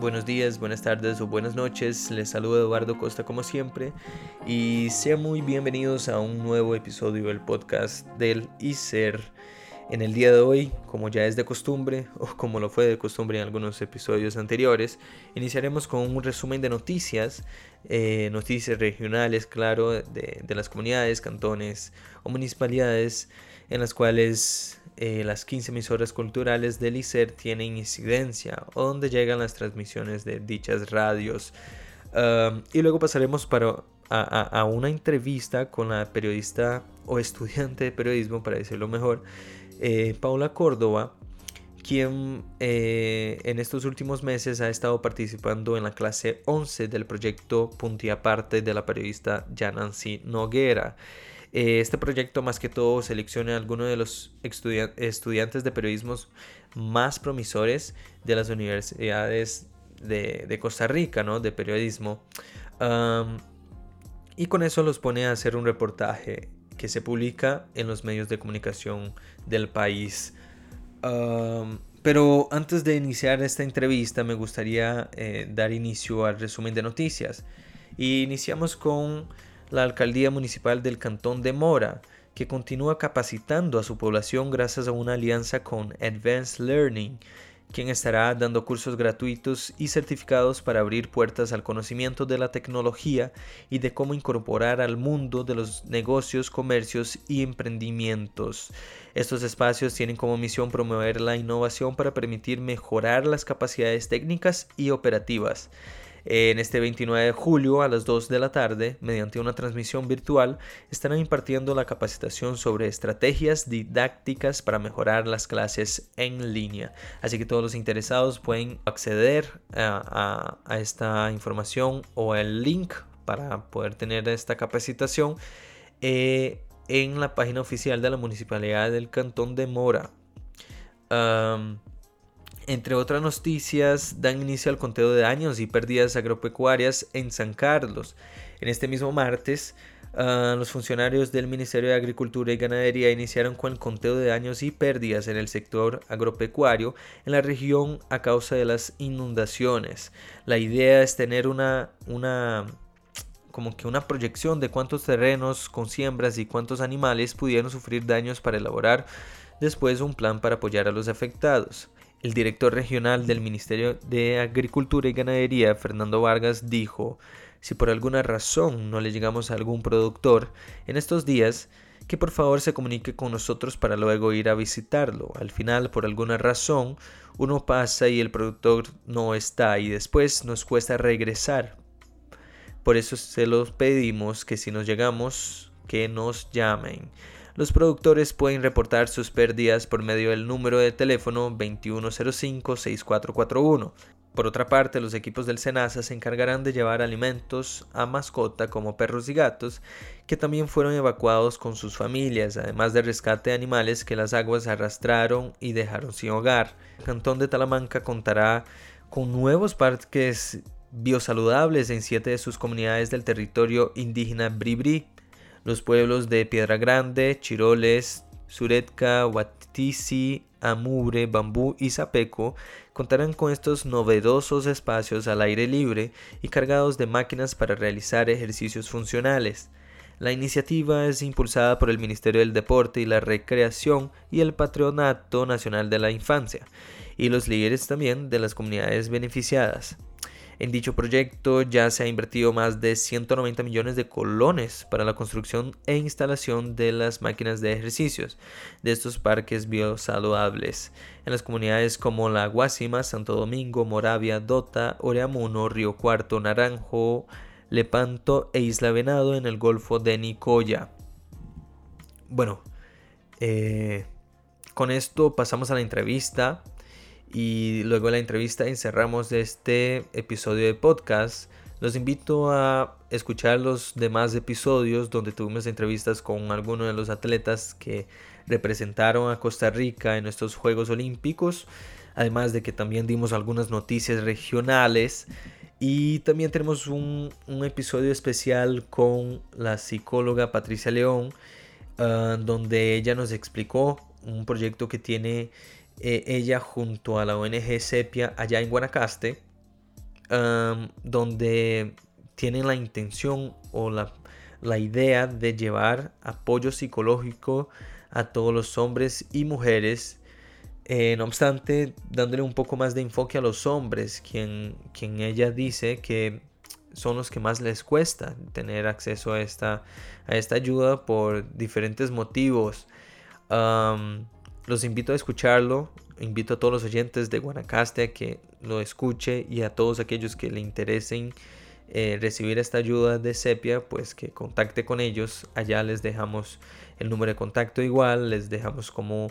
buenos días, buenas tardes o buenas noches. Les saluda Eduardo Costa como siempre y sean muy bienvenidos a un nuevo episodio del podcast del ICER. En el día de hoy, como ya es de costumbre, o como lo fue de costumbre en algunos episodios anteriores, iniciaremos con un resumen de noticias, eh, noticias regionales, claro, de, de las comunidades, cantones o municipalidades en las cuales eh, las 15 emisoras culturales del ICER tienen incidencia o donde llegan las transmisiones de dichas radios. y luego pasaremos para, a, una entrevista con la periodista o estudiante de periodismo, para decirlo mejor, eh, Paula Córdoba, quien eh, en estos últimos meses ha estado participando en la clase 11 del proyecto Puntiaparte de la periodista Yanancy Noguera. Eh, este proyecto más que todo selecciona a algunos de los estudiantes de periodismo más promisores de las universidades de, Costa Rica, ¿no? De periodismo. y con eso los pone a hacer un reportaje que se publica en los medios de comunicación del país. pero antes de iniciar esta entrevista me gustaría eh, dar inicio al resumen de noticias. Y iniciamos con la alcaldía municipal del Cantón de Mora, que continúa capacitando a su población gracias a una alianza con Advanced Learning, quien estará dando cursos gratuitos y certificados para abrir puertas al conocimiento de la tecnología y de cómo incorporar al mundo de los negocios, comercios y emprendimientos. Estos espacios tienen como misión promover la innovación para permitir mejorar las capacidades técnicas y operativas en este 29 de julio a las 2 de la tarde, mediante una transmisión virtual, estarán impartiendo la capacitación sobre estrategias didácticas para mejorar las clases en línea. Así que todos los interesados pueden acceder a, esta información o el link para poder tener esta capacitación eh, en la página oficial de la Municipalidad del Cantón de Mora. Entre otras noticias, dan inicio al conteo de daños y pérdidas agropecuarias en San Carlos. En este mismo martes, ah, los funcionarios del Ministerio de Agricultura y Ganadería iniciaron con el conteo de daños y pérdidas en el sector agropecuario en la región a causa de las inundaciones. La idea es tener una, una como que una proyección de cuántos terrenos con siembras y cuántos animales pudieron sufrir daños para elaborar después un plan para apoyar a los afectados. El director regional del Ministerio de Agricultura y Ganadería, Fernando Vargas, dijo, si por alguna razón no le llegamos a algún productor en estos días, que por favor se comunique con nosotros para luego ir a visitarlo. Al final, por alguna razón, uno pasa y el productor no está y después nos cuesta regresar. Por eso se los pedimos que si nos llegamos, que nos llamen. Los productores pueden reportar sus pérdidas por medio del número de teléfono 2105-6441. Por otra parte, los equipos del SENASA se encargarán de llevar alimentos a mascota como perros y gatos que también fueron evacuados con sus familias, además de rescate de animales que las aguas arrastraron y dejaron sin hogar. El cantón de Talamanca contará con nuevos parques biosaludables en siete de sus comunidades del territorio indígena Bribri. Los pueblos de Piedra Grande, Chiroles, Suretka, Huatizi, Amure, Bambú y Zapeco contarán con estos novedosos espacios al aire libre y cargados de máquinas para realizar ejercicios funcionales. La iniciativa es impulsada por el Ministerio del Deporte y la Recreación y el Patronato Nacional de la Infancia, y los líderes también de las comunidades beneficiadas. En dicho proyecto ya se ha invertido más de 190 millones de colones para la construcción e instalación de las máquinas de ejercicios de estos parques biosaludables en las comunidades como La Guásima, Santo Domingo, Moravia, Dota, Oreamuno, Río Cuarto, Naranjo, Lepanto e Isla Venado en el Golfo de Nicoya. Bueno, eh, con esto pasamos a la entrevista y luego la entrevista encerramos este episodio de podcast. Los invito a escuchar los demás episodios donde tuvimos entrevistas con algunos de los atletas que representaron a Costa Rica en estos Juegos Olímpicos. Además de que también dimos algunas noticias regionales. Y también tenemos un, episodio especial con la psicóloga Patricia León, ah, donde ella nos explicó un proyecto que tiene eh, ella junto a la ONG Sepia allá en Guanacaste, donde tienen la intención o la, la idea de llevar apoyo psicológico a todos los hombres y mujeres eh, no obstante, dándole un poco más de enfoque a los hombres, quien, quien ella dice que son los que más les cuesta tener acceso a esta, a esta ayuda por diferentes motivos. Los invito a escucharlo, invito a todos los oyentes de Guanacaste a que lo escuche y a todos aquellos que le interesen eh, recibir esta ayuda de Sepia, pues que contacte con ellos. Allá les dejamos el número de contacto igual, les dejamos como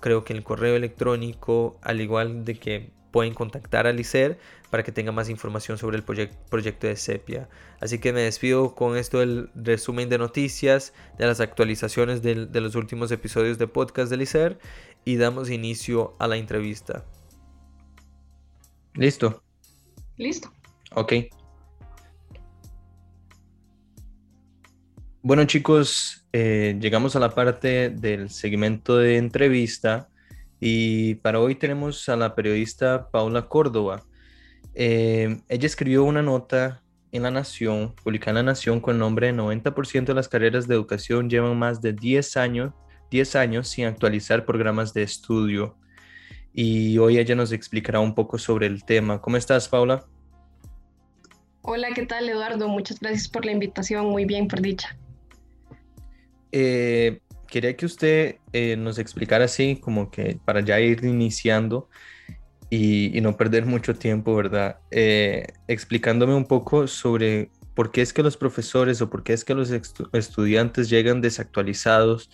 creo que el correo electrónico, al igual de que pueden contactar a Licer para que tenga más información sobre el proyecto de Sepia. Así que me despido con esto del resumen de noticias, de las actualizaciones de, los últimos episodios de podcast de Licer y damos inicio a la entrevista. ¿Listo? Listo. Ok. Bueno chicos, eh, llegamos a la parte del segmento de entrevista y para hoy tenemos a la periodista Paula Córdoba. Eh, ella escribió una nota en La Nación, publicada en La Nación con el nombre 90% de las carreras de educación llevan más de 10 años, 10 años sin actualizar programas de estudio. Y hoy ella nos explicará un poco sobre el tema. ¿Cómo estás, Paula? Hola, ¿qué tal, Eduardo? Muchas gracias por la invitación. Muy bien, por dicha. Eh, quería que usted eh, nos explicara así, como que para ya ir iniciando y, no perder mucho tiempo, ¿verdad? Eh, explicándome un poco sobre por qué es que los profesores o por qué es que los estudiantes llegan desactualizados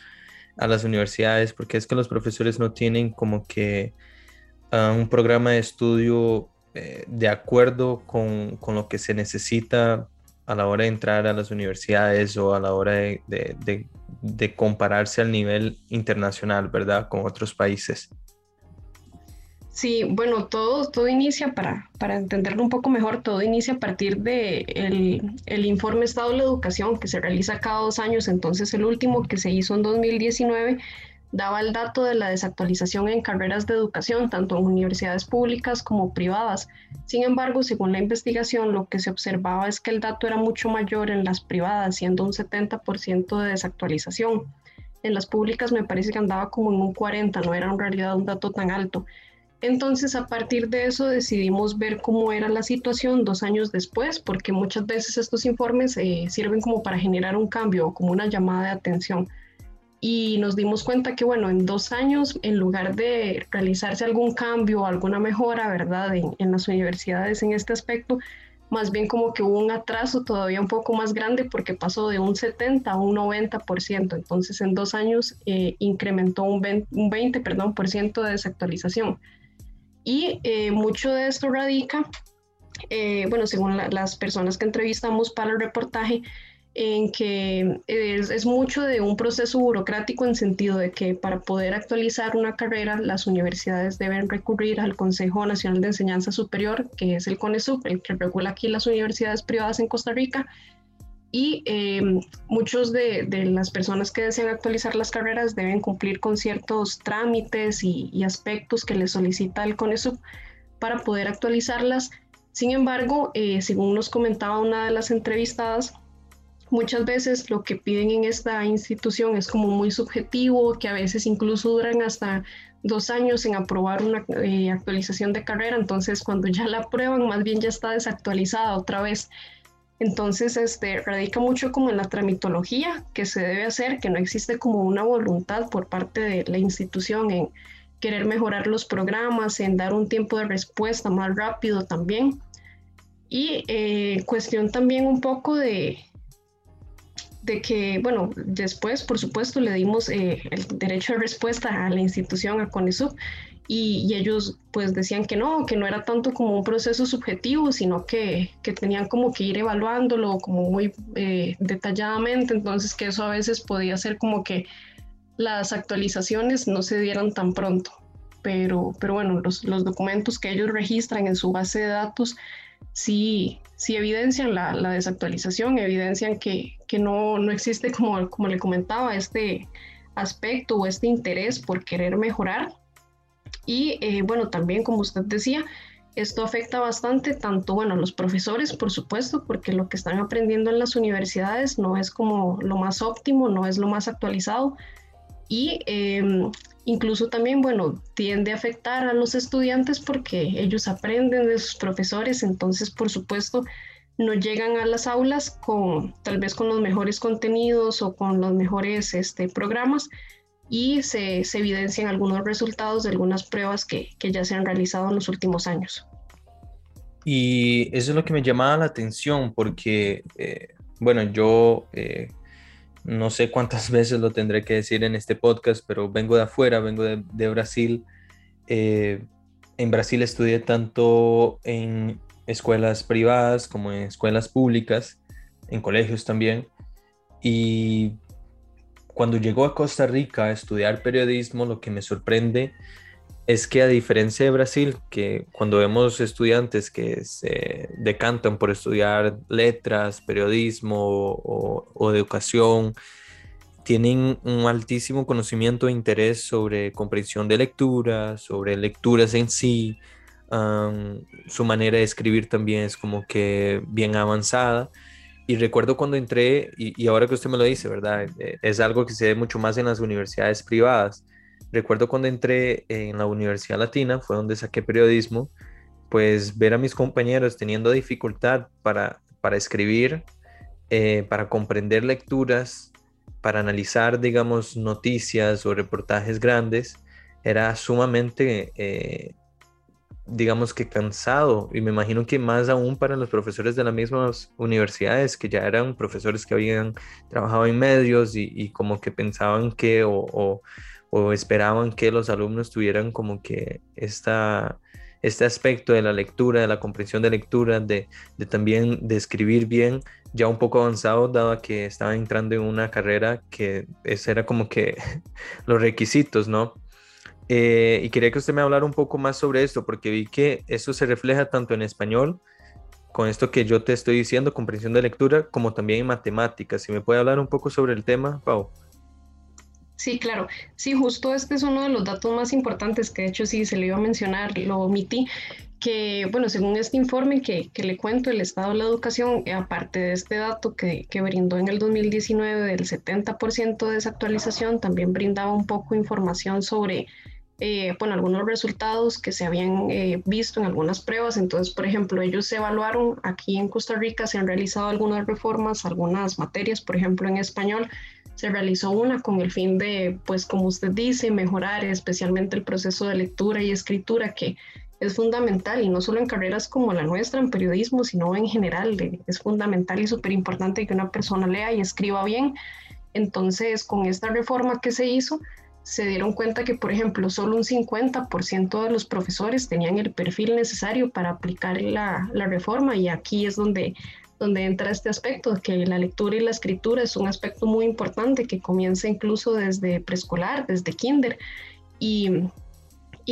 a las universidades, por qué es que los profesores no tienen como que ah, un programa de estudio de acuerdo con, con, lo que se necesita a la hora de entrar a las universidades o a la hora de compararse al nivel internacional, ¿verdad? Con otros países. Sí, bueno, todo, todo inicia, para, para entenderlo un poco mejor, todo inicia a partir del de el informe Estado de la Educación que se realiza cada dos años. Entonces, el último que se hizo en 2019 daba el dato de la desactualización en carreras de educación, tanto en universidades públicas como privadas. Sin embargo, según la investigación, lo que se observaba es que el dato era mucho mayor en las privadas, siendo un 70% de desactualización. En las públicas me parece que andaba como en un 40, no era en realidad un dato tan alto. Entonces, a partir de eso decidimos ver cómo era la situación dos años después, porque muchas veces estos informes eh, sirven como para generar un cambio o como una llamada de atención y nos dimos cuenta que, bueno, en dos años, en lugar de realizarse algún cambio o alguna mejora, ¿verdad?, en, en, las universidades en este aspecto, más bien como que hubo un atraso todavía un poco más grande porque pasó de un 70 a un 90%. Entonces, en dos años eh, incrementó un 20, un 20 perdón, por ciento de desactualización. Y eh, mucho de esto radica, eh, bueno, según las personas que entrevistamos para el reportaje, en que es, mucho de un proceso burocrático en sentido de que para poder actualizar una carrera las universidades deben recurrir al Consejo Nacional de Enseñanza Superior, que es el CONESUP, el que regula aquí las universidades privadas en Costa Rica. Y eh, muchos de, las personas que desean actualizar las carreras deben cumplir con ciertos trámites y, aspectos que les solicita el CONESUP para poder actualizarlas. Sin embargo, eh, según nos comentaba una de las entrevistadas, muchas veces lo que piden en esta institución es como muy subjetivo, que a veces incluso duran hasta dos años en aprobar una eh, actualización de carrera, entonces cuando ya la aprueban más bien ya está desactualizada otra vez. Entonces, este, radica mucho como en la tramitología que se debe hacer, que no existe como una voluntad por parte de la institución en querer mejorar los programas, en dar un tiempo de respuesta más rápido también. Y eh, cuestión también un poco de, de que, bueno, después, por supuesto, le dimos eh, el derecho de respuesta a la institución, a CONESUB, y, ellos pues decían que no, que no era tanto como un proceso subjetivo, sino que, que tenían como que ir evaluándolo como muy eh, detalladamente, entonces que eso a veces podía ser como que las actualizaciones no se dieran tan pronto. Pero, pero bueno, los, los documentos que ellos registran en su base de datos sí, sí evidencian la, desactualización, evidencian que, no, no, existe, como, como le comentaba, este aspecto o este interés por querer mejorar. Y eh, bueno, también como usted decía, Esto afecta bastante tanto, bueno, a los profesores, por supuesto, porque lo que están aprendiendo en las universidades no es como lo más óptimo, no es lo más actualizado. Y em, incluso también, bueno, tiende a afectar a los estudiantes porque ellos aprenden de sus profesores, entonces, por supuesto, no llegan a las aulas con tal vez con los mejores contenidos o con los mejores este, programas y se, evidencian algunos resultados de algunas pruebas que, ya se han realizado en los últimos años. Y eso es lo que me llamaba la atención porque, eh, bueno, yo eh, no sé cuántas veces lo tendré que decir en este podcast, pero vengo de afuera, vengo de, Brasil. Eh, en Brasil estudié tanto en escuelas privadas como en escuelas públicas, en colegios también. Y cuando llegó a Costa Rica a estudiar periodismo, lo que me sorprende es que a diferencia de Brasil, que cuando vemos estudiantes que se decantan por estudiar letras, periodismo o, educación, tienen un altísimo conocimiento e interés sobre comprensión de lectura, sobre lecturas en sí, su manera de escribir también es como que bien avanzada. Y recuerdo cuando entré, y, ahora que usted me lo dice, ¿verdad? Eh, es algo que se ve mucho más en las universidades privadas. Recuerdo cuando entré en la Universidad Latina, fue donde saqué periodismo, pues ver a mis compañeros teniendo dificultad para, para escribir, eh, para comprender lecturas, para analizar, digamos, noticias o reportajes grandes, era sumamente eh, digamos que cansado y me imagino que más aún para los profesores de las mismas universidades que ya eran profesores que habían trabajado en medios y, como que pensaban que o, esperaban que los alumnos tuvieran como que esta, este aspecto de la lectura, de la comprensión de lectura, de, también escribir bien, ya un poco avanzado, dado que estaba entrando en una carrera que ese era como que los requisitos, ¿no? Eh, y quería que usted me hablara un poco más sobre esto, porque vi que eso se refleja tanto en español, con esto que yo te estoy diciendo, comprensión de lectura, como también en matemáticas. Si me puede hablar un poco sobre el tema, Pau. Sí, claro. Sí, justo este es uno de los datos más importantes que de hecho sí se le iba a mencionar, lo omití, que bueno, según este informe que, que le cuento, el Estado de la Educación, aparte de este dato que, que brindó en el 2019 del 70% de desactualización, también brindaba un poco información sobre eh, bueno, algunos resultados que se habían eh, visto en algunas pruebas. Entonces, por ejemplo, ellos se evaluaron aquí en Costa Rica, se han realizado algunas reformas, algunas materias, por ejemplo, en español. Se realizó una con el fin de, pues como usted dice, mejorar especialmente el proceso de lectura y escritura, que es fundamental y no solo en carreras como la nuestra, en periodismo, sino en general. Es fundamental y súper importante que una persona lea y escriba bien. Entonces, con esta reforma que se hizo, se dieron cuenta que, por ejemplo, solo un 50% de los profesores tenían el perfil necesario para aplicar la, reforma y aquí es donde, donde entra este aspecto, que la lectura y la escritura es un aspecto muy importante que comienza incluso desde preescolar, desde kinder y,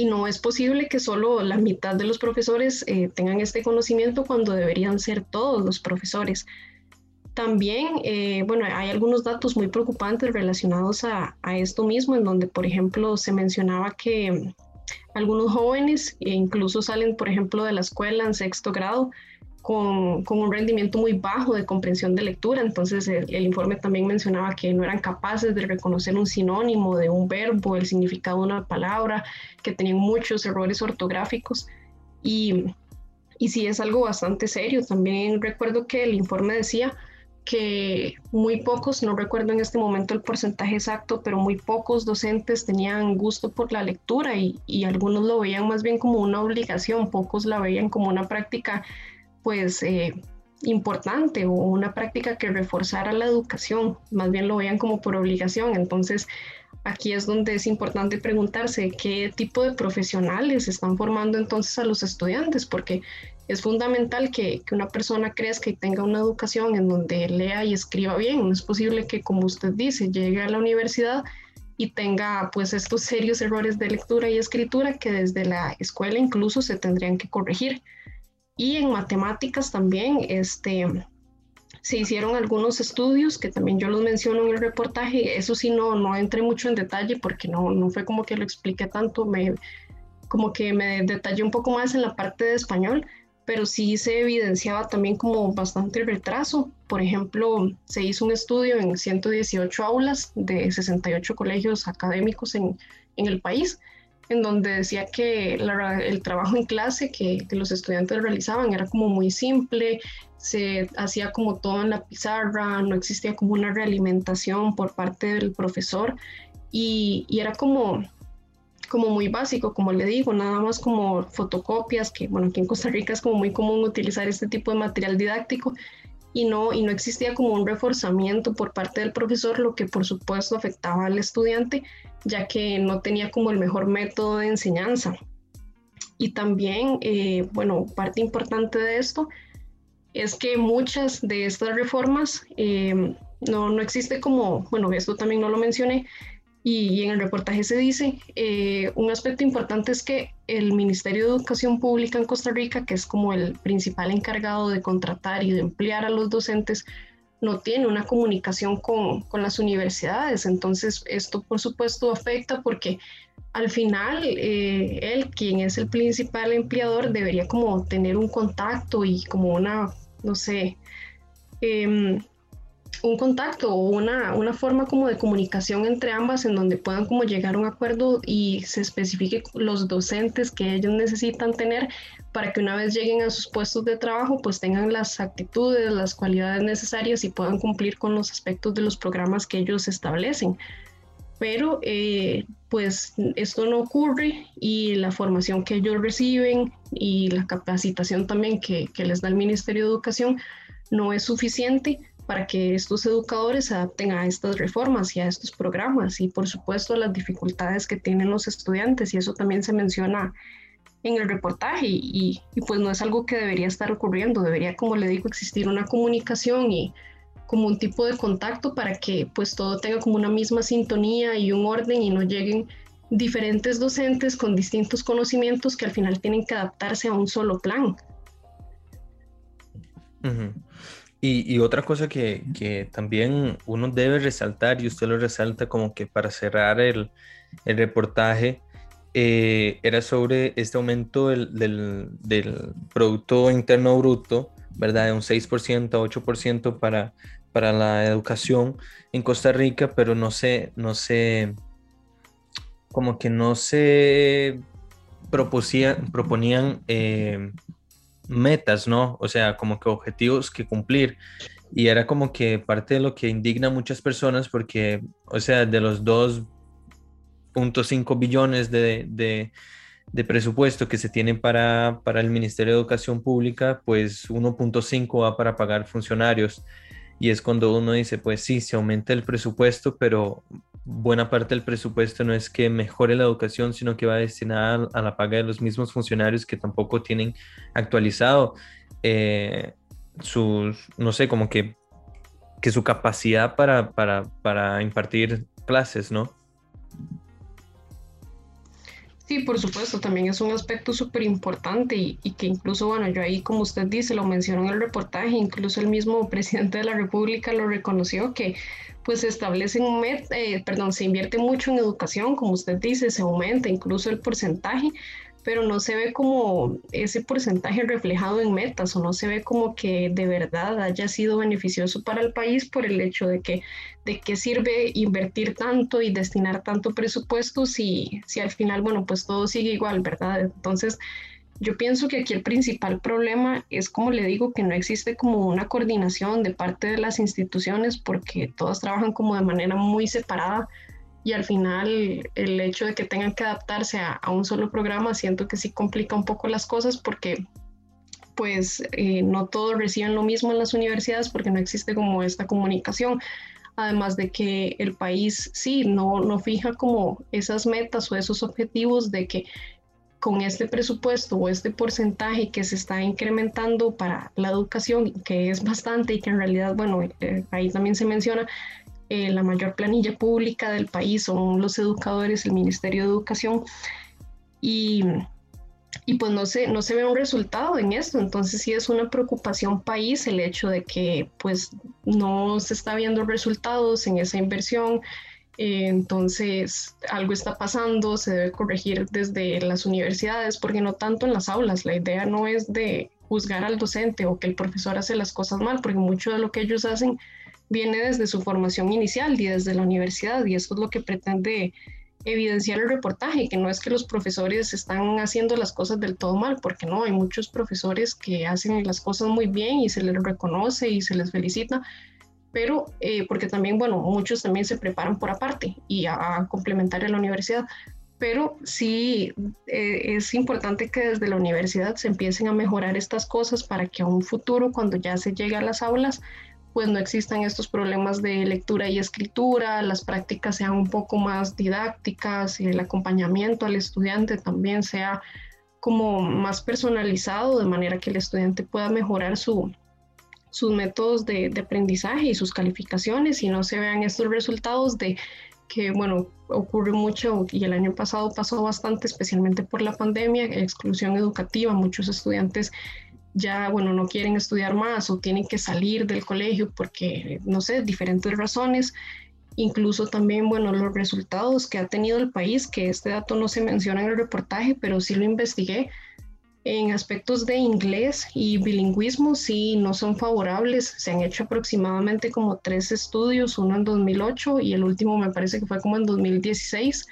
no es posible que solo la mitad de los profesores eh, tengan este conocimiento cuando deberían ser todos los profesores. También, eh, bueno, hay algunos datos muy preocupantes relacionados a, esto mismo, en donde, por ejemplo, se mencionaba que algunos jóvenes incluso salen, por ejemplo, de la escuela en sexto grado con, un rendimiento muy bajo de comprensión de lectura. Entonces, el, informe también mencionaba que no eran capaces de reconocer un sinónimo de un verbo, el significado de una palabra, que tenían muchos errores ortográficos. Y, y sí es algo bastante serio. También recuerdo que el informe decía que muy pocos, no recuerdo en este momento el porcentaje exacto, pero muy pocos docentes tenían gusto por la lectura y, algunos lo veían más bien como una obligación, pocos la veían como una práctica pues eh, importante o una práctica que reforzara la educación, más bien lo veían como por obligación. Entonces, aquí es donde es importante preguntarse qué tipo de profesionales están formando entonces a los estudiantes, porque es fundamental que, una persona crezca y tenga una educación en donde lea y escriba bien. No es posible que, como usted dice, llegue a la universidad y tenga pues estos serios errores de lectura y escritura que desde la escuela incluso se tendrían que corregir. Y en matemáticas también, este, se hicieron algunos estudios que también yo los menciono en el reportaje. Eso sí, no, no entré mucho en detalle porque no, no fue como que lo expliqué tanto. Me, como que me detallé un poco más en la parte de español, pero sí se evidenciaba también como bastante retraso. Por ejemplo, se hizo un estudio en 118 aulas de 68 colegios académicos en, en el país, en donde decía que el trabajo en clase que, los estudiantes realizaban era como muy simple, se hacía como todo en la pizarra, no existía como una realimentación por parte del profesor y, y era como como muy básico, como le digo, nada más como fotocopias, que bueno, aquí en Costa Rica es como muy común utilizar este tipo de material didáctico y no, y no existía como un reforzamiento por parte del profesor, lo que por supuesto afectaba al estudiante, ya que no tenía como el mejor método de enseñanza. Y también, eh, bueno, parte importante de esto es que muchas de estas reformas eh, no, no existe como, bueno, esto también no lo mencioné, y, en el reportaje se dice, eh, un aspecto importante es que el Ministerio de Educación Pública en Costa Rica, que es como el principal encargado de contratar y de emplear a los docentes, no tiene una comunicación con, con las universidades. Entonces, esto por supuesto afecta porque al final eh, él, quien es el principal empleador, debería como tener un contacto y como una, no sé, eh, un contacto o una, una forma como de comunicación entre ambas en donde puedan como llegar a un acuerdo y se especifique los docentes que ellos necesitan tener para que una vez lleguen a sus puestos de trabajo pues tengan las actitudes, las cualidades necesarias y puedan cumplir con los aspectos de los programas que ellos establecen. Pero eh, pues esto no ocurre y la formación que ellos reciben y la capacitación también que, que les da el Ministerio de Educación no es suficiente para que estos educadores se adapten a estas reformas y a estos programas y por supuesto las dificultades que tienen los estudiantes. Y eso también se menciona en el reportaje y, y, pues no es algo que debería estar ocurriendo, debería como le digo existir una comunicación y como un tipo de contacto para que pues todo tenga como una misma sintonía y un orden y no lleguen diferentes docentes con distintos conocimientos que al final tienen que adaptarse a un solo plan. Y, otra cosa que, también uno debe resaltar, y usted lo resalta como que para cerrar el, reportaje, eh, era sobre este aumento del, Producto Interno Bruto, ¿verdad? De un 6% a 8% para, para la educación en Costa Rica, pero no sé, no sé, como que no se proponían eh, metas, ¿no? O sea, como que objetivos que cumplir. Y era como que parte de lo que indigna a muchas personas porque, o sea, de los 2.5 billones de, de, de, presupuesto que se tiene para, para el Ministerio de Educación Pública, pues 1.5 va para pagar funcionarios. Y es cuando uno dice, pues sí, se aumenta el presupuesto, pero buena parte del presupuesto no es que mejore la educación, sino que va destinada a la paga de los mismos funcionarios que tampoco tienen actualizado eh, sus, no sé, como que, que su capacidad para, para, para impartir clases, ¿no? Sí, por supuesto, también es un aspecto súper importante y, y, que incluso, bueno, yo ahí, como usted dice, lo mencionó en el reportaje, incluso el mismo presidente de la República lo reconoció, que pues se establecen, eh, perdón, se invierte mucho en educación, como usted dice, se aumenta incluso el porcentaje, pero no se ve como ese porcentaje reflejado en metas o no se ve como que de verdad haya sido beneficioso para el país por el hecho de que de qué sirve invertir tanto y destinar tanto presupuesto si, si al final, bueno, pues todo sigue igual, ¿verdad? Entonces, yo pienso que aquí el principal problema es, como le digo, que no existe como una coordinación de parte de las instituciones porque todas trabajan como de manera muy separada y al final el hecho de que tengan que adaptarse a, un solo programa siento que sí complica un poco las cosas porque pues eh, no todos reciben lo mismo en las universidades porque no existe como esta comunicación. Además de que el país sí, no, no fija como esas metas o esos objetivos de que con este presupuesto o este porcentaje que se está incrementando para la educación, que es bastante y que en realidad, bueno, eh, ahí también se menciona, eh, la mayor planilla pública del país son los educadores, el Ministerio de Educación, y, y pues no se, no se ve un resultado en esto, entonces sí es una preocupación país el hecho de que pues no se está viendo resultados en esa inversión. Eh, entonces, algo está pasando, se debe corregir desde las universidades, porque no tanto en las aulas. La idea no es de juzgar al docente o que el profesor hace las cosas mal, porque mucho de lo que ellos hacen viene desde su formación inicial y desde la universidad, y eso es lo que pretende evidenciar el reportaje, que no es que los profesores están haciendo las cosas del todo mal, porque no, hay muchos profesores que hacen las cosas muy bien y se les reconoce y se les felicita, pero eh, porque también, bueno, muchos también se preparan por aparte y a, complementar a la universidad, pero sí eh, es importante que desde la universidad se empiecen a mejorar estas cosas para que a un futuro, cuando ya se llegue a las aulas, pues no existan estos problemas de lectura y escritura, las prácticas sean un poco más didácticas y el acompañamiento al estudiante también sea como más personalizado, de manera que el estudiante pueda mejorar su, sus métodos de, de, aprendizaje y sus calificaciones y no se vean estos resultados de que, bueno, ocurre mucho y el año pasado pasó bastante, especialmente por la pandemia, exclusión educativa, muchos estudiantes ya, bueno, no quieren estudiar más o tienen que salir del colegio porque, no sé, diferentes razones. Incluso también, bueno, los resultados que ha tenido el país, que este dato no se menciona en el reportaje, pero sí lo investigué, en aspectos de inglés y bilingüismo sí no son favorables. Se han hecho aproximadamente como tres estudios, uno en 2008 y el último me parece que fue como en 2016.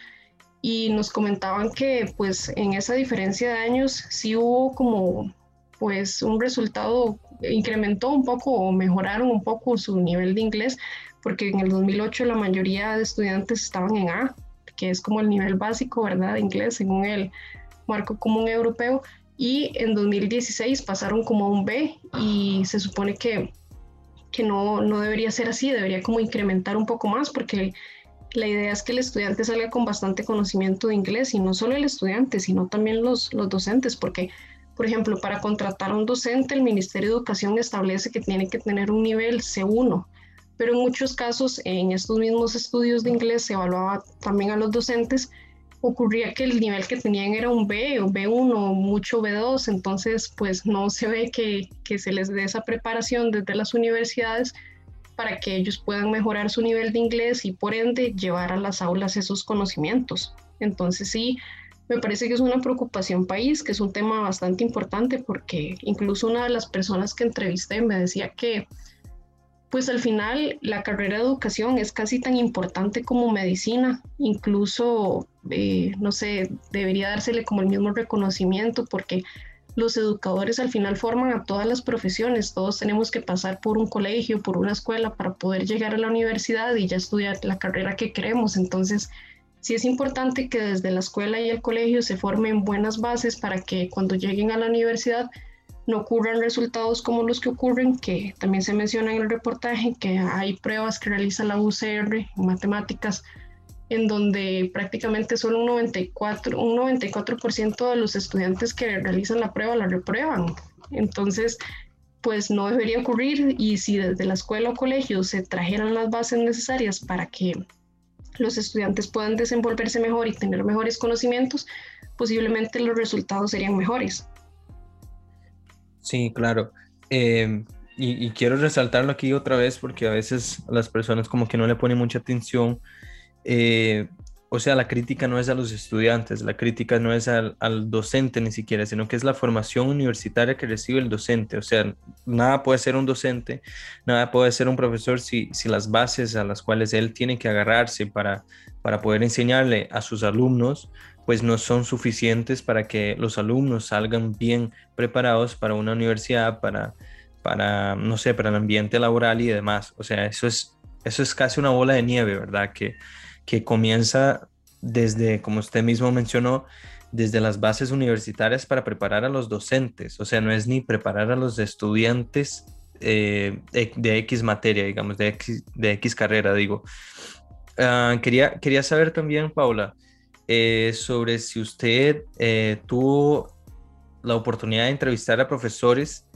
Y nos comentaban que pues en esa diferencia de años sí hubo como pues un resultado, incrementó un poco o mejoraron un poco su nivel de inglés, porque en el 2008 la mayoría de estudiantes estaban en A, que es como el nivel básico, ¿verdad?, de inglés según el marco común europeo, y en 2016 pasaron como a un B y se supone que, que no, no debería ser así, debería como incrementar un poco más porque la idea es que el estudiante salga con bastante conocimiento de inglés y no solo el estudiante, sino también los, los docentes, porque por ejemplo, para contratar a un docente, el Ministerio de Educación establece que tiene que tener un nivel C1, pero en muchos casos, en estos mismos estudios de inglés se evaluaba también a los docentes, ocurría que el nivel que tenían era un B o B1 mucho B2, entonces pues no se ve que, que se les dé esa preparación desde las universidades para que ellos puedan mejorar su nivel de inglés y por ende llevar a las aulas esos conocimientos. Entonces sí, me parece que es una preocupación país, que es un tema bastante importante porque incluso una de las personas que entrevisté me decía que pues al final la carrera de educación es casi tan importante como medicina, incluso, eh, no sé, debería dársele como el mismo reconocimiento porque los educadores al final forman a todas las profesiones, todos tenemos que pasar por un colegio, por una escuela para poder llegar a la universidad y ya estudiar la carrera que queremos, entonces sí es importante que desde la escuela y el colegio se formen buenas bases para que cuando lleguen a la universidad no ocurran resultados como los que ocurren, que también se menciona en el reportaje, que hay pruebas que realiza la UCR en matemáticas, en donde prácticamente solo un 94, un 94% de los estudiantes que realizan la prueba la reprueban. Entonces, pues no debería ocurrir y si desde la escuela o colegio se trajeran las bases necesarias para que los estudiantes puedan desenvolverse mejor y tener mejores conocimientos, posiblemente los resultados serían mejores. Sí, claro. Em, y, quiero resaltarlo aquí otra vez porque a veces las personas como que no le ponen mucha atención eh, o sea, la crítica no es a los estudiantes, la crítica no es al, docente ni siquiera, sino que es la formación universitaria que recibe el docente. O sea, nada puede ser un docente, nada puede ser un profesor si, si las bases a las cuales él tiene que agarrarse para, para poder enseñarle a sus alumnos, pues no son suficientes para que los alumnos salgan bien preparados para una universidad, para, para no sé, para el ambiente laboral y demás. O sea, eso es, eso es casi una bola de nieve, ¿verdad? Que que comienza desde, como usted mismo mencionó, desde las bases universitarias para preparar a los docentes. O sea, no es ni preparar a los estudiantes eh, de X materia, digamos, de X, de X carrera, digo. Ah, quería, quería saber también, Paula, eh, sobre si usted eh, tuvo la oportunidad de entrevistar a profesores,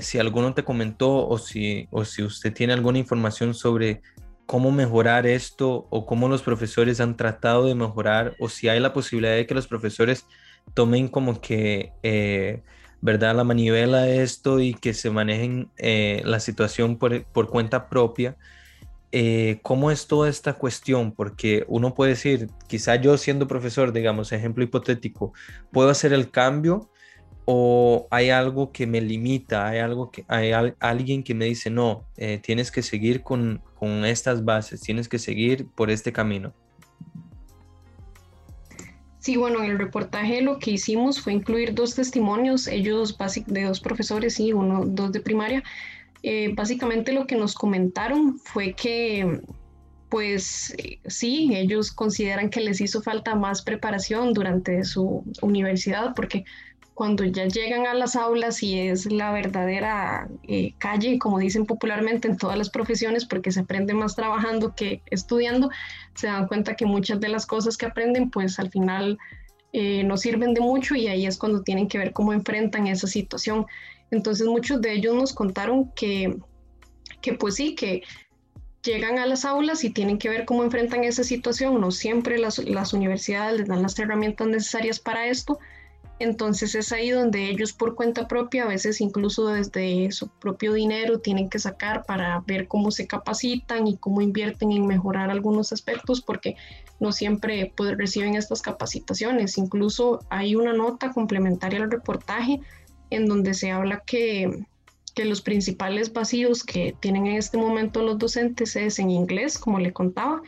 si alguno te comentó o si, o si usted tiene alguna información sobre cómo mejorar esto o cómo los profesores han tratado de mejorar o si hay la posibilidad de que los profesores tomen como que, eh, ¿verdad? La manivela de esto y que se manejen eh, la situación por, por, cuenta propia. Eh, cómo es toda esta cuestión, porque uno puede decir, quizá yo siendo profesor, digamos, ejemplo hipotético, puedo hacer el cambio o hay algo que me limita, hay algo que hay alguien que me dice, no, eh, tienes que seguir con, con estas bases, tienes que seguir por este camino. Sí, bueno, en el reportaje lo que hicimos fue incluir dos testimonios, ellos de dos profesores y uno, dos de primaria, eh, básicamente lo que nos comentaron fue que, pues sí, ellos consideran que les hizo falta más preparación durante su universidad, porque cuando ya llegan a las aulas y es la verdadera eh, calle, como dicen popularmente en todas las profesiones, porque se aprende más trabajando que estudiando, se dan cuenta que muchas de las cosas que aprenden, pues al final eh, no sirven de mucho y ahí es cuando tienen que ver cómo enfrentan esa situación. Entonces muchos de ellos nos contaron que, que pues sí, que llegan a las aulas y tienen que ver cómo enfrentan esa situación. No siempre las, las universidades les dan las herramientas necesarias para esto. Entonces es ahí donde ellos por cuenta propia, a veces incluso desde su propio dinero, tienen que sacar para ver cómo se capacitan y cómo invierten en mejorar algunos aspectos, porque no siempre pues, reciben estas capacitaciones. Incluso hay una nota complementaria al reportaje en donde se habla que, los principales vacíos que tienen en este momento los docentes es en inglés, como le contaba,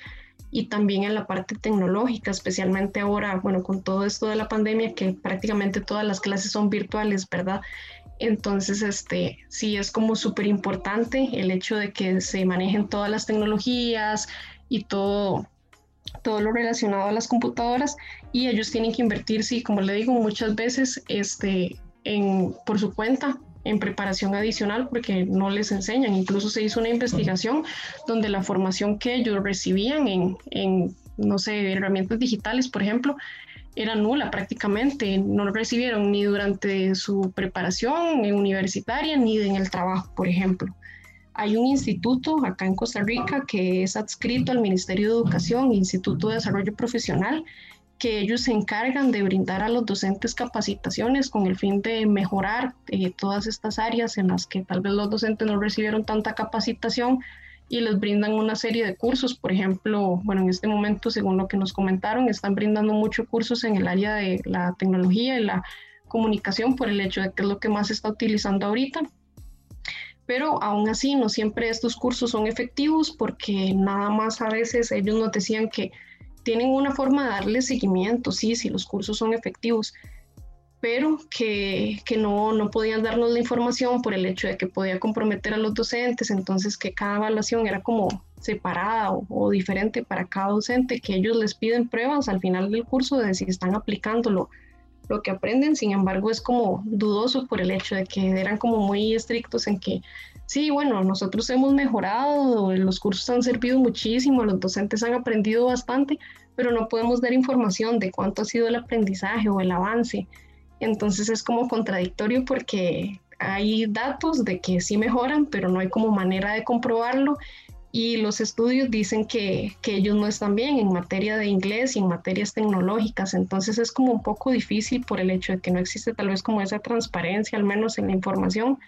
y también en la parte tecnológica, especialmente ahora, bueno, con todo esto de la pandemia, que prácticamente todas las clases son virtuales, ¿verdad? Entonces, este, sí es como súper importante el hecho de que se manejen todas las tecnologías y todo, todo lo relacionado a las computadoras y ellos tienen que invertir, sí, como le digo, muchas veces este, por su cuenta en preparación adicional porque no les enseñan. Incluso se hizo una investigación donde la formación que ellos recibían en, en no sé, herramientas digitales, por ejemplo, era nula prácticamente. No recibieron ni durante su preparación universitaria ni en el trabajo, por ejemplo. Hay un instituto acá en Costa Rica que es adscrito al Ministerio de Educación, Instituto de Desarrollo Profesional, que ellos se encargan de brindar a los docentes capacitaciones con el fin de mejorar eh, todas estas áreas en las que tal vez los docentes no recibieron tanta capacitación y les brindan una serie de cursos. Por ejemplo, bueno, en este momento, según lo que nos comentaron, están brindando muchos cursos en el área de la tecnología y la comunicación por el hecho de que es lo que más se está utilizando ahorita. Pero aún así, no siempre estos cursos son efectivos porque nada más a veces ellos nos decían que tienen una forma de darle seguimiento, sí, si los cursos son efectivos, pero que, que, no, no podían darnos la información por el hecho de que podía comprometer a los docentes, entonces que cada evaluación era como separada o, diferente para cada docente, que ellos les piden pruebas al final del curso de si están aplicando lo, que aprenden, sin embargo es como dudoso por el hecho de que eran como muy estrictos en que sí, bueno, nosotros hemos mejorado, los cursos han servido muchísimo, los docentes han aprendido bastante, pero no podemos dar información de cuánto ha sido el aprendizaje o el avance. Entonces es como contradictorio porque hay datos de que sí mejoran, pero no hay como manera de comprobarlo y los estudios dicen que, que, ellos no están bien en materia de inglés y en materias tecnológicas, entonces es como un poco difícil por el hecho de que no existe tal vez como esa transparencia, al menos en la información,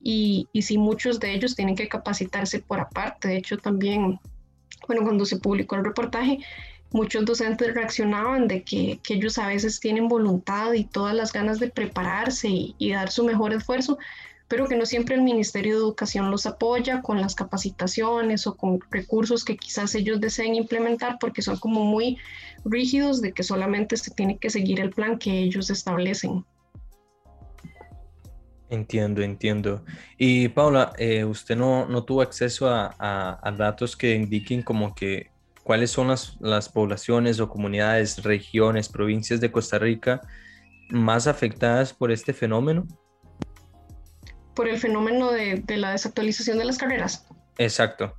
y, y si muchos de ellos tienen que capacitarse por aparte. De hecho, también, bueno, cuando se publicó el reportaje, muchos docentes reaccionaban de que, que ellos a veces tienen voluntad y todas las ganas de prepararse y, y dar su mejor esfuerzo, pero que no siempre el Ministerio de Educación los apoya con las capacitaciones o con recursos que quizás ellos deseen implementar porque son como muy rígidos de que solamente se tiene que seguir el plan que ellos establecen. Entiendo, entiendo. Y Paula, eh, ¿usted no, no, tuvo acceso a, a, datos que indiquen como que cuáles son las, las, poblaciones o comunidades, regiones, provincias de Costa Rica más afectadas por este fenómeno? Por el fenómeno de, de la desactualización de las carreras. Exacto.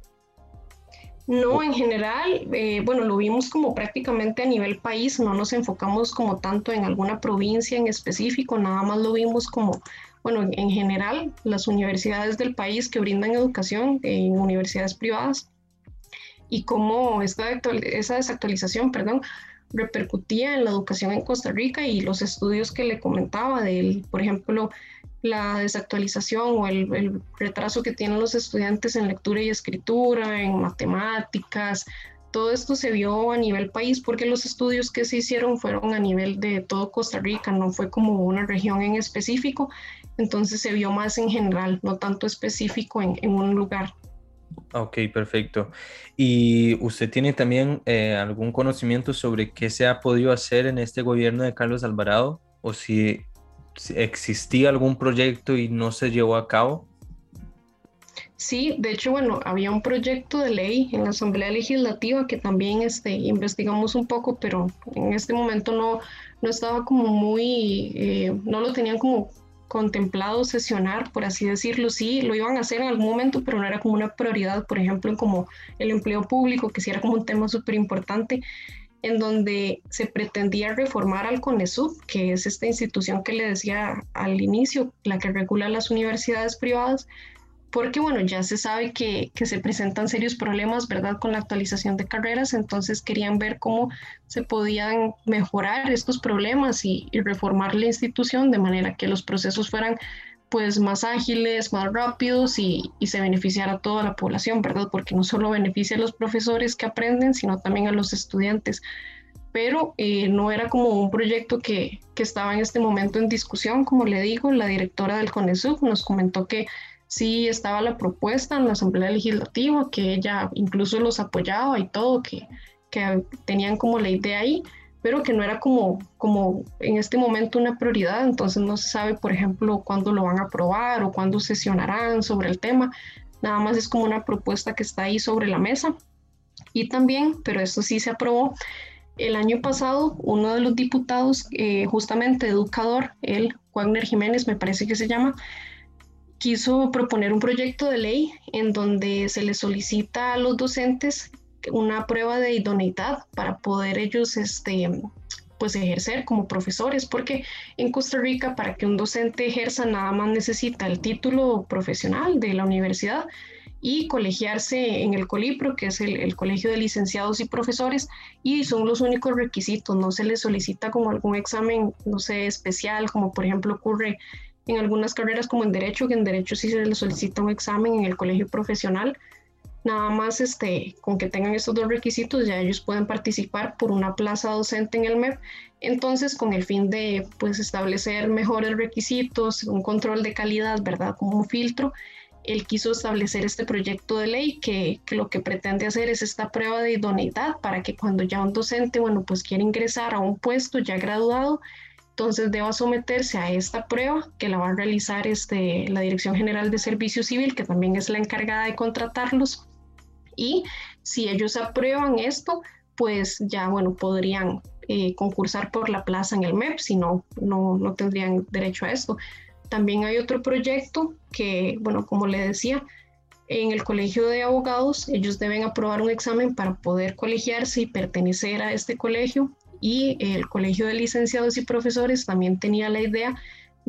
No, en general, eh, bueno, lo vimos como prácticamente a nivel país, no nos enfocamos como tanto en alguna provincia en específico, nada más lo vimos como bueno, en general, las universidades del país que brindan educación en universidades privadas y cómo esta, esa desactualización, perdón, repercutía en la educación en Costa Rica y los estudios que le comentaba del, por ejemplo, la desactualización o el, retraso que tienen los estudiantes en lectura y escritura, en matemáticas. Todo esto se vio a nivel país porque los estudios que se hicieron fueron a nivel de todo Costa Rica, no fue como una región en específico, entonces se vio más en general, no tanto específico en, un lugar. Ok, perfecto. ¿Y usted tiene también eh, algún conocimiento sobre qué se ha podido hacer en este gobierno de Carlos Alvarado? ¿O si existía algún proyecto y no se llevó a cabo? Sí, de hecho, bueno, había un proyecto de ley en la Asamblea Legislativa que también este, investigamos un poco, pero en este momento no, no estaba como muy, eh, no lo tenían como contemplado sesionar, por así decirlo. Sí, lo iban a hacer en algún momento, pero no era como una prioridad, por ejemplo, como el empleo público, que sí era como un tema súper importante en donde se pretendía reformar al CONESUB, que es esta institución que le decía al inicio, la que regula las universidades privadas, porque bueno, ya se sabe que, se presentan serios problemas, ¿verdad?, con la actualización de carreras, entonces querían ver cómo se podían mejorar estos problemas y reformar la institución de manera que los procesos fueran pues más ágiles, más rápidos y, se beneficiar a toda la población, ¿verdad? Porque no solo beneficia a los profesores que aprenden, sino también a los estudiantes. Pero eh, no era como un proyecto que, que, estaba en este momento en discusión, como le digo, la directora del CONESUB nos comentó que sí estaba la propuesta en la Asamblea Legislativa, que ella incluso los apoyaba y todo, que, que tenían como la idea ahí, pero que no era como, como en este momento una prioridad, entonces no se sabe, por ejemplo, cuándo lo van a aprobar o cuándo sesionarán sobre el tema, nada más es como una propuesta que está ahí sobre la mesa. Y también, pero esto sí se aprobó, el año pasado uno de los diputados, eh, justamente educador, el Wagner Jiménez, me parece que se llama, quiso proponer un proyecto de ley en donde se le solicita a los docentes una prueba de idoneidad para poder ellos este, pues ejercer como profesores, porque en Costa Rica para que un docente ejerza nada más necesita el título profesional de la universidad y colegiarse en el Colipro, que es el, Colegio de Licenciados y Profesores, y son los únicos requisitos, no se les solicita como algún examen, no sé, especial, como por ejemplo ocurre en algunas carreras como en Derecho, que en Derecho sí se les solicita un examen en el colegio profesional, Nada más este, con que tengan estos dos requisitos ya ellos pueden participar por una plaza docente en el MEP. Entonces, con el fin de pues, establecer mejores requisitos, un control de calidad, ¿verdad? Como un filtro, él quiso establecer este proyecto de ley que, que, lo que pretende hacer es esta prueba de idoneidad para que cuando ya un docente, bueno, pues quiere ingresar a un puesto ya graduado, entonces deba someterse a esta prueba que la va a realizar este, la Dirección General de Servicio Civil, que también es la encargada de contratarlos y si ellos aprueban esto, pues ya, bueno, podrían eh, concursar por la plaza en el MEP, si no, no, no tendrían derecho a esto. También hay otro proyecto que, bueno, como le decía, en el colegio de abogados ellos deben aprobar un examen para poder colegiarse y pertenecer a este colegio y el colegio de licenciados y profesores también tenía la idea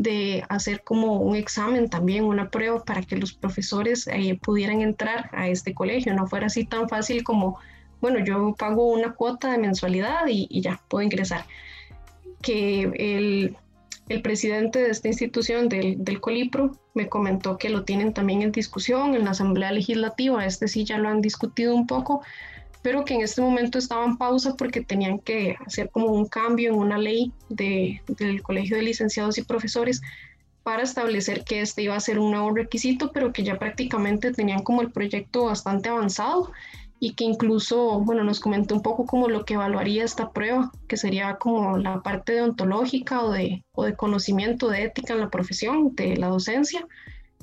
de hacer como un examen también, una prueba para que los profesores eh, pudieran entrar a este colegio, no fuera así tan fácil como, bueno, yo pago una cuota de mensualidad y, ya, puedo ingresar. Que el, el, presidente de esta institución, del, del Colipro, me comentó que lo tienen también en discusión en la Asamblea Legislativa, este sí ya lo han discutido un poco, pero que en este momento estaba en pausa porque tenían que hacer como un cambio en una ley de, del Colegio de Licenciados y Profesores para establecer que este iba a ser un nuevo requisito, pero que ya prácticamente tenían como el proyecto bastante avanzado y que incluso, bueno, nos comentó un poco como lo que evaluaría esta prueba, que sería como la parte deontológica o de, o de conocimiento de ética en la profesión, de la docencia,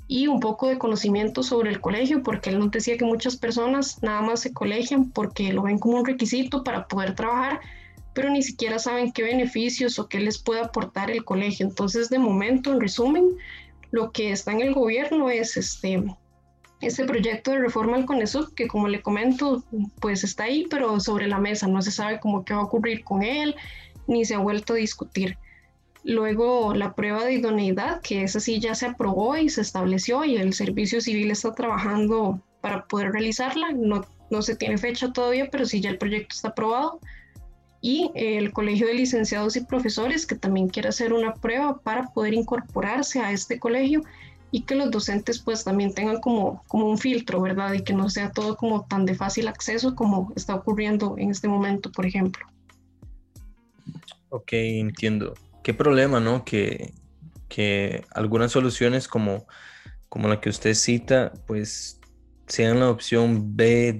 y un poco de conocimiento sobre el colegio, porque él nos decía que muchas personas nada más se colegian porque lo ven como un requisito para poder trabajar, pero ni siquiera saben qué beneficios o qué les puede aportar el colegio. Entonces, de momento, en resumen, lo que está en el gobierno es este, este proyecto de reforma al CONESUB, que como le comento, pues está ahí, pero sobre la mesa, no se sabe cómo qué va a ocurrir con él, ni se ha vuelto a discutir. Luego la prueba de idoneidad, que esa sí ya se aprobó y se estableció y el servicio civil está trabajando para poder realizarla. No, no se tiene fecha todavía, pero sí ya el proyecto está aprobado. y el Colegio de Licenciados y Profesores, que también quiere hacer una prueba para poder incorporarse a este colegio y que los docentes pues también tengan como, como un filtro, ¿verdad? Y que no sea todo como tan de fácil acceso como está ocurriendo en este momento, por ejemplo. Ok, entiendo. Qué problema, ¿no? Que, que algunas soluciones como, como la que usted cita, pues sean la opción B,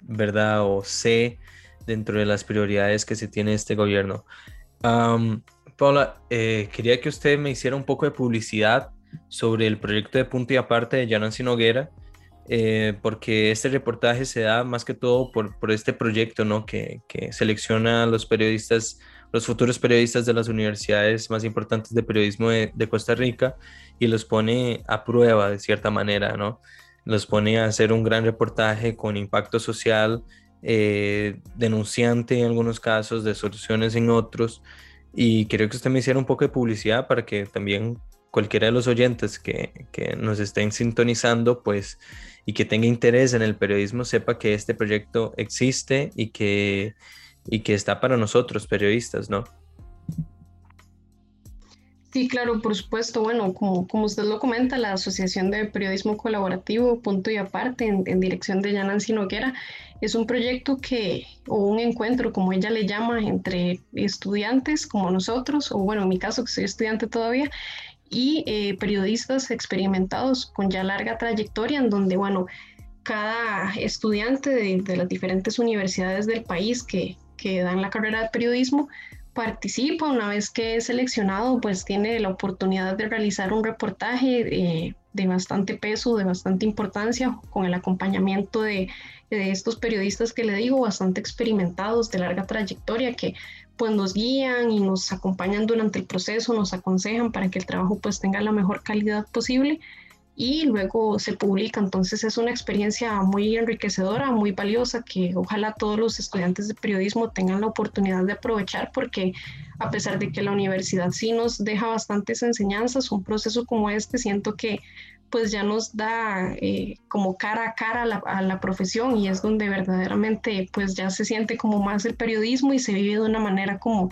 ¿verdad? O C dentro de las prioridades que se tiene este gobierno. Paula, eh, quería que usted me hiciera un poco de publicidad sobre el proyecto de punto y aparte de Yanansi Noguera, eh, porque este reportaje se da más que todo por, por este proyecto, ¿no? Que, que, selecciona a los periodistas, los futuros periodistas de las universidades más importantes de periodismo de, de, Costa Rica y los pone a prueba de cierta manera, ¿no? Los pone a hacer un gran reportaje con impacto social, eh, denunciante en algunos casos, de soluciones en otros. Y creo que usted me hiciera un poco de publicidad para que también cualquiera de los oyentes que, que, nos estén sintonizando, pues, y que tenga interés en el periodismo, sepa que este proyecto existe y que, y que está para nosotros, periodistas, ¿no? Sí, claro, por supuesto. Bueno, como, como usted lo comenta, la Asociación de Periodismo Colaborativo, punto y aparte, en, dirección de Yanansi Noguera, es un proyecto que, o un encuentro, como ella le llama, entre estudiantes como nosotros, o bueno, en mi caso, que soy estudiante todavía, y eh, periodistas experimentados con ya larga trayectoria, en donde, bueno, cada estudiante de, las diferentes universidades del país que, que, dan la carrera de periodismo participa, una vez que es seleccionado, pues tiene la oportunidad de realizar un reportaje eh, de bastante peso, de bastante importancia, con el acompañamiento de, de estos periodistas que le digo, bastante experimentados, de larga trayectoria, que pues nos guían y nos acompañan durante el proceso, nos aconsejan para que el trabajo pues tenga la mejor calidad posible y luego se publica. Entonces es una experiencia muy enriquecedora, muy valiosa que ojalá todos los estudiantes de periodismo tengan la oportunidad de aprovechar porque a pesar de que la universidad sí nos deja bastantes enseñanzas, un proceso como este siento que pues ya nos da eh, como cara a cara a la, profesión y es donde verdaderamente pues ya se siente como más el periodismo y se vive de una manera como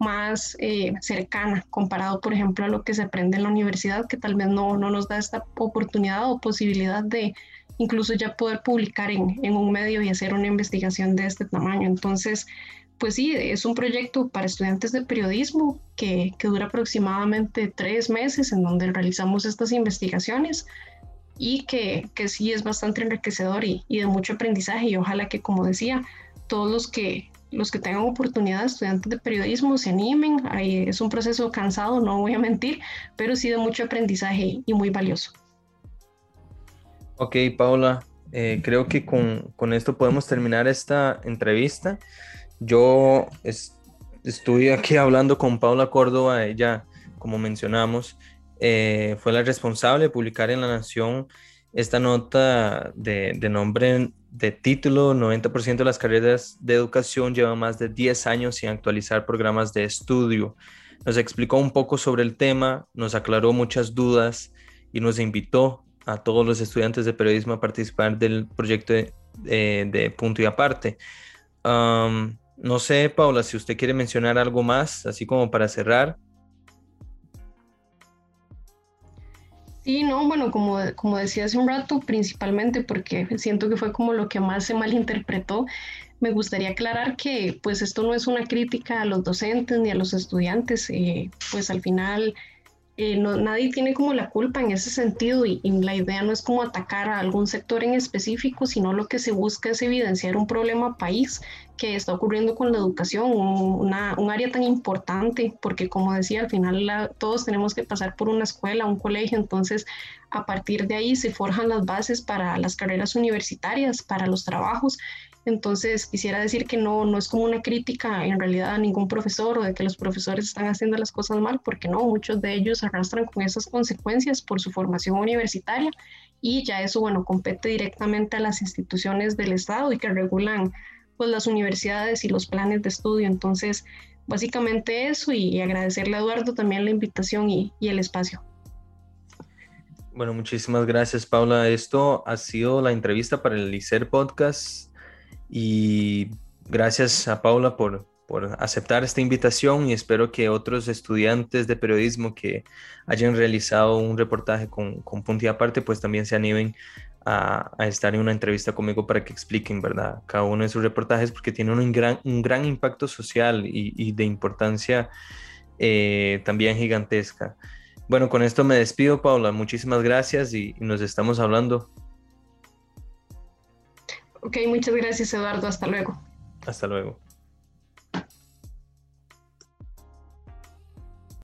más eh, cercana comparado por ejemplo a lo que se aprende en la universidad que tal vez no, no nos da esta oportunidad o posibilidad de incluso ya poder publicar en, en un medio y hacer una investigación de este tamaño. Entonces, pues sí, es un proyecto para estudiantes de periodismo que, dura aproximadamente tres meses en donde realizamos estas investigaciones y que, sí es bastante enriquecedor y, de mucho aprendizaje y ojalá que, como decía, todos los que, los que tengan oportunidad, estudiantes de periodismo, se animen. es un proceso cansado, no voy a mentir, pero sí de mucho aprendizaje y muy valioso. Ok, Paula, eh, creo que con, con esto podemos terminar esta entrevista. Yo estuve aquí hablando con Paula Córdoba, ella, como mencionamos, eh, fue la responsable de publicar en La Nación esta nota de, nombre de título, 90% de las carreras de educación llevan más de 10 años sin actualizar programas de estudio. Nos explicó un poco sobre el tema, nos aclaró muchas dudas y nos invitó a todos los estudiantes de periodismo a participar del proyecto de, punto y aparte. No sé, Paula, si usted quiere mencionar algo más, así como para cerrar. Sí, no, bueno, como, como decía hace un rato, principalmente porque siento que fue como lo que más se malinterpretó, me gustaría aclarar que pues esto no es una crítica a los docentes ni a los estudiantes, eh, pues al final eh, no, nadie tiene como la culpa en ese sentido y, la idea no es como atacar a algún sector en específico, sino lo que se busca es evidenciar un problema país que está ocurriendo con la educación, un, un área tan importante, porque como decía, al final todos tenemos que pasar por una escuela, un colegio, entonces a partir de ahí se forjan las bases para las carreras universitarias, para los trabajos, entonces, quisiera decir que no, no es como una crítica en realidad a ningún profesor o de que los profesores están haciendo las cosas mal, porque no, muchos de ellos arrastran con esas consecuencias por su formación universitaria y ya eso, bueno, compete directamente a las instituciones del Estado y que regulan pues las universidades y los planes de estudio. Entonces, básicamente eso y agradecerle a Eduardo también la invitación y, y el espacio. Bueno, muchísimas gracias, Paula. Esto ha sido la entrevista para el ICER Podcast y gracias a Paula por, por aceptar esta invitación y espero que otros estudiantes de periodismo que hayan realizado un reportaje con, con punto y aparte, pues también se animen a, estar en una entrevista conmigo para que expliquen, ¿verdad? Cada uno de sus reportajes porque tiene un gran, un gran impacto social y, de importancia eh, también gigantesca. Bueno, con esto me despido, Paula. Muchísimas gracias y nos estamos hablando. Ok, muchas gracias, Eduardo. Hasta luego. Hasta luego.